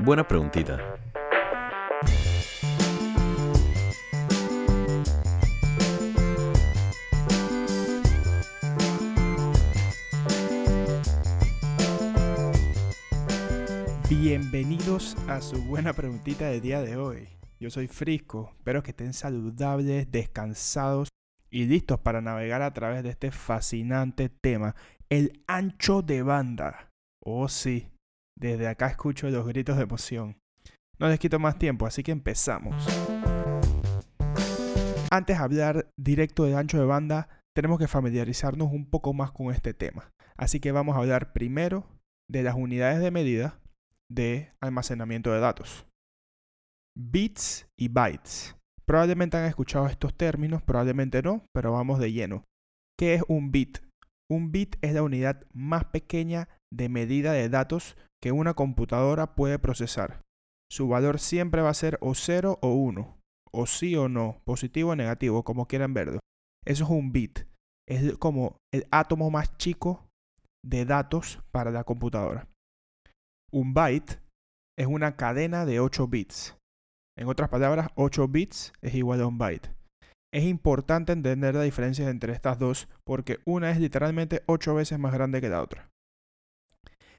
Buena preguntita. Bienvenidos a su buena preguntita del día de hoy. Yo soy Frisco, espero que estén saludables, descansados y listos para navegar a través de este fascinante tema, el ancho de banda. Oh sí, desde acá escucho los gritos de emoción. No les quito más tiempo, así que empezamos. Antes de hablar directo del ancho de banda, tenemos que familiarizarnos un poco más con este tema. Así que vamos a hablar primero de las unidades de medida de almacenamiento de datos. Bits y bytes. Probablemente han escuchado estos términos, probablemente no, pero vamos de lleno. ¿Qué es un bit? Un bit es la unidad más pequeña de medida de datos que una computadora puede procesar. Su valor siempre va a ser o 0 o 1, o sí o no, positivo o negativo, como quieran verlo. Eso es un bit. Es como el átomo más chico de datos para la computadora. Un byte es una cadena de 8 bits. En otras palabras, 8 bits es igual a un byte. Es importante entender la diferencia entre estas dos porque una es literalmente 8 veces más grande que la otra.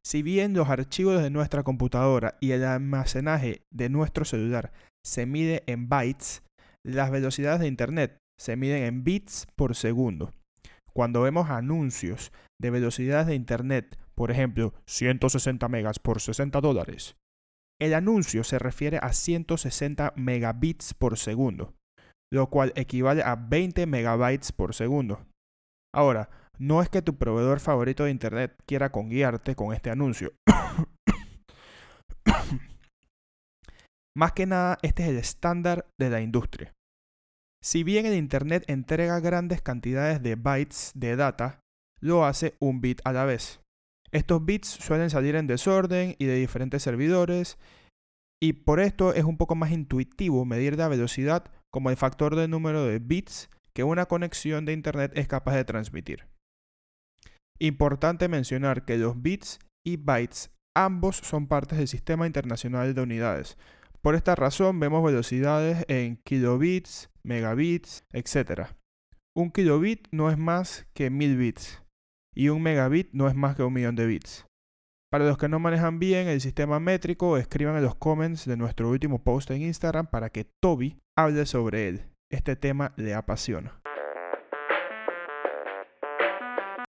Si bien los archivos de nuestra computadora y el almacenaje de nuestro celular se mide en bytes, las velocidades de Internet se miden en bits por segundo. Cuando vemos anuncios de velocidades de Internet, por ejemplo, 160 megas por 60 dólares, el anuncio se refiere a 160 megabits por segundo, lo cual equivale a 20 megabytes por segundo. Ahora, no es que tu proveedor favorito de Internet quiera conguiarte con este anuncio. Más que nada, este es el estándar de la industria. Si bien el Internet entrega grandes cantidades de bytes de data, lo hace un bit a la vez. Estos bits suelen salir en desorden y de diferentes servidores, y por esto es un poco más intuitivo medir la velocidad como el factor de número de bits que una conexión de Internet es capaz de transmitir. Importante mencionar que los bits y bytes ambos son partes del Sistema Internacional de Unidades. Por esta razón vemos velocidades en kilobits, megabits, etc. Un kilobit no es más que mil bits y un megabit no es más que un millón de bits. Para los que no manejan bien el sistema métrico, escriban en los comments de nuestro último post en Instagram para que Toby hable sobre él. Este tema le apasiona.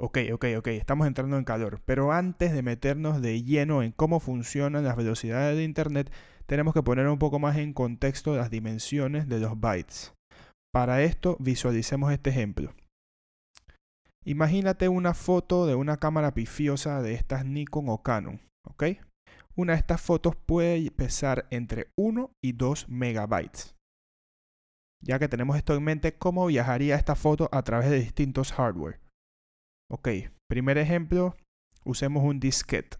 Ok, ok, ok, estamos entrando en calor, pero antes de meternos de lleno en cómo funcionan las velocidades de Internet, tenemos que poner un poco más en contexto las dimensiones de los bytes. Para esto visualicemos este ejemplo. Imagínate una foto de una cámara pifiosa de estas Nikon o Canon, ¿ok? Una de estas fotos puede pesar entre 1 y 2 megabytes. Ya que tenemos esto en mente, ¿cómo viajaría esta foto a través de distintos hardware? Ok, primer ejemplo, usemos un disquete.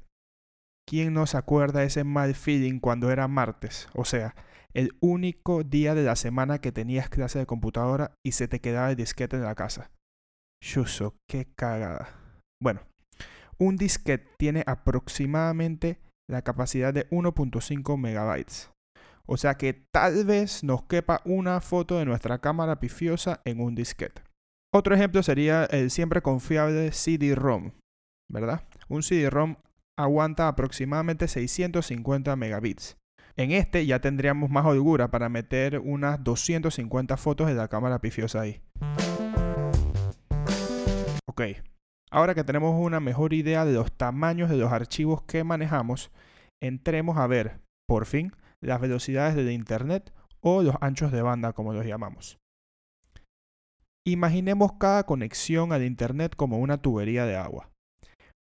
¿Quién no se acuerda ese mal feeling cuando era martes? O sea, el único día de la semana que tenías clase de computadora y se te quedaba el disquete en la casa. Shuso, qué cagada. Bueno, un disquete tiene aproximadamente la capacidad de 1.5 megabytes. O sea que tal vez nos quepa una foto de nuestra cámara pifiosa en un disquete. Otro ejemplo sería el siempre confiable CD-ROM, ¿verdad? Un CD-ROM aguanta aproximadamente 650 megabits. En este ya tendríamos más holgura para meter unas 250 fotos de la cámara pifiosa ahí. Ok, ahora que tenemos una mejor idea de los tamaños de los archivos que manejamos, entremos a ver, por fin, las velocidades de Internet o los anchos de banda, como los llamamos. Imaginemos cada conexión al Internet como una tubería de agua.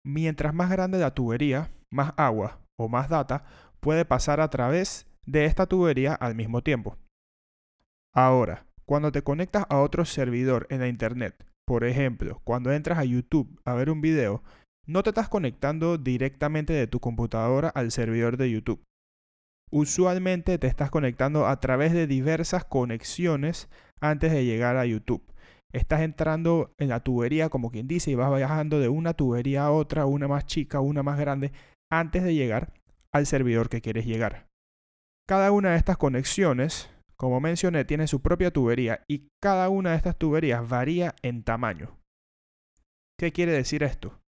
Mientras más grande la tubería, más agua o más data puede pasar a través de esta tubería al mismo tiempo. Ahora, cuando te conectas a otro servidor en la Internet, por ejemplo, cuando entras a YouTube a ver un video, no te estás conectando directamente de tu computadora al servidor de YouTube. Usualmente te estás conectando a través de diversas conexiones antes de llegar a YouTube. estás entrando en la tubería, como quien dice, y vas viajando de una tubería a otra, una más chica, una más grande, antes de llegar al servidor que quieres llegar. Cada una de estas conexiones, como mencioné, tiene su propia tubería y cada una de estas tuberías varía en tamaño. ¿Qué quiere decir esto?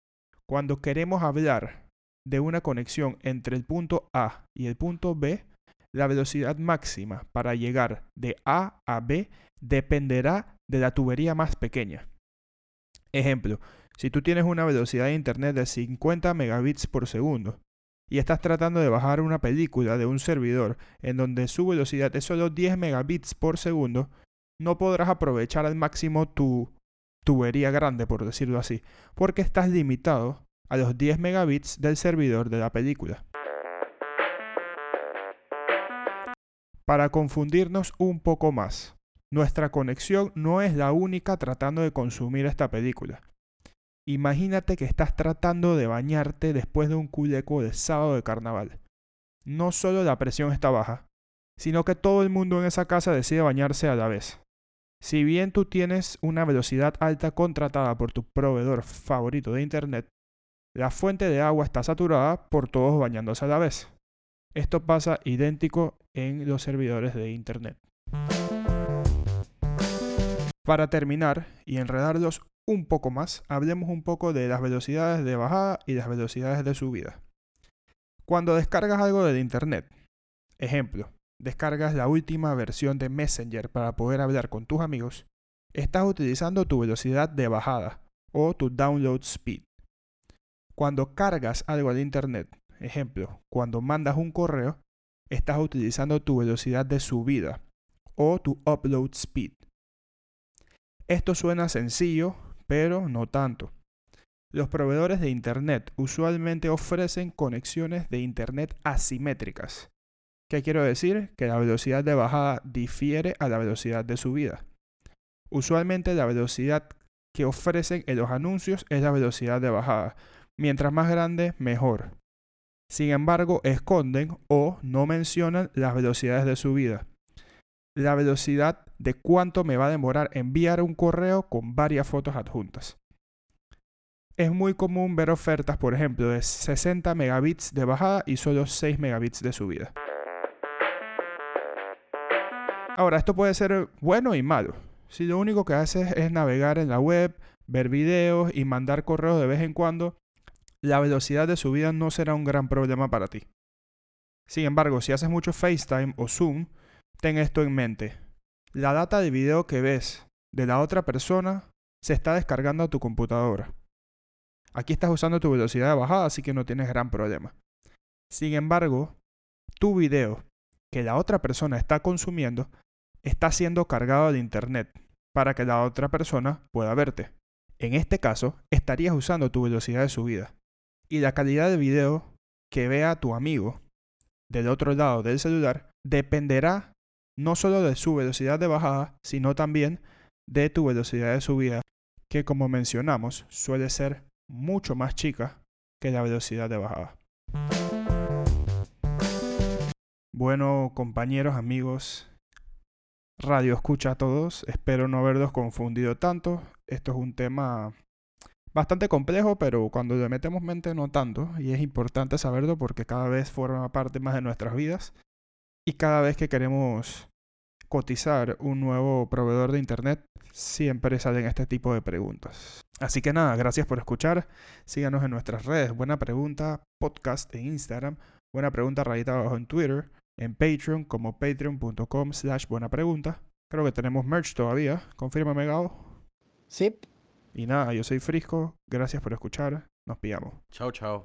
Cuando queremos hablar de una conexión entre el punto A y el punto B, la velocidad máxima para llegar de A a B dependerá de la tubería más pequeña. Ejemplo, si tú tienes una velocidad de internet de 50 megabits por segundo y estás tratando de bajar una película de un servidor en donde su velocidad es solo 10 megabits por segundo, no podrás aprovechar al máximo tu tubería grande, por decirlo así, porque estás limitado a los 10 megabits del servidor de la película. Para confundirnos un poco más, nuestra conexión no es la única tratando de consumir esta película. Imagínate que estás tratando de bañarte después de un culeco de sábado de carnaval. No solo la presión está baja, sino que todo el mundo en esa casa decide bañarse a la vez. Si bien tú tienes una velocidad alta contratada por tu proveedor favorito de Internet, la fuente de agua está saturada por todos bañándose a la vez. Esto pasa idéntico en los servidores de Internet. Para terminar y enredarlos un poco más, hablemos un poco de las velocidades de bajada y las velocidades de subida. Cuando descargas algo de Internet, ejemplo, descargas la última versión de Messenger para poder hablar con tus amigos, estás utilizando tu velocidad de bajada o tu download speed. Cuando cargas algo de Internet, ejemplo, cuando mandas un correo, estás utilizando tu velocidad de subida o tu upload speed. Esto suena sencillo, pero no tanto. Los proveedores de Internet usualmente ofrecen conexiones de Internet asimétricas. ¿Qué quiero decir? Que la velocidad de bajada difiere a la velocidad de subida. Usualmente la velocidad que ofrecen en los anuncios es la velocidad de bajada. Mientras más grande, mejor. Sin embargo, esconden o no mencionan las velocidades de subida. La velocidad de cuánto me va a demorar enviar un correo con varias fotos adjuntas. Es muy común ver ofertas, por ejemplo, de 60 megabits de bajada y solo 6 megabits de subida. Ahora, esto puede ser bueno y malo. Si lo único que haces es navegar en la web, ver videos y mandar correos de vez en cuando, la velocidad de subida no será un gran problema para ti. Sin embargo, si haces mucho FaceTime o Zoom, ten esto en mente. La data de video que ves de la otra persona se está descargando a tu computadora. Aquí estás usando tu velocidad de bajada, así que no tienes gran problema. Sin embargo, tu video que la otra persona está consumiendo está siendo cargado de internet para que la otra persona pueda verte. En este caso, estarías usando tu velocidad de subida y la calidad de video que vea tu amigo del otro lado del celular dependerá no solo de su velocidad de bajada, sino también de tu velocidad de subida, que como mencionamos suele ser mucho más chica que la velocidad de bajada. Bueno, compañeros, amigos, radio escucha a todos, espero no haberlos confundido tanto. Esto es un tema bastante complejo, pero cuando le metemos mente no tanto, y es importante saberlo porque cada vez forma parte más de nuestras vidas y cada vez que queremos cotizar un nuevo proveedor de internet, siempre salen este tipo de preguntas. Así que nada, gracias por escuchar. Síganos en nuestras redes. Buena pregunta, podcast en Instagram. Buena pregunta rayita abajo en Twitter. En Patreon como patreon.com slash buena pregunta. Creo que tenemos merch todavía. Confírmame, Gao. Sí. Y nada, yo soy Frisco, gracias por escuchar, nos pillamos. Chao, chao.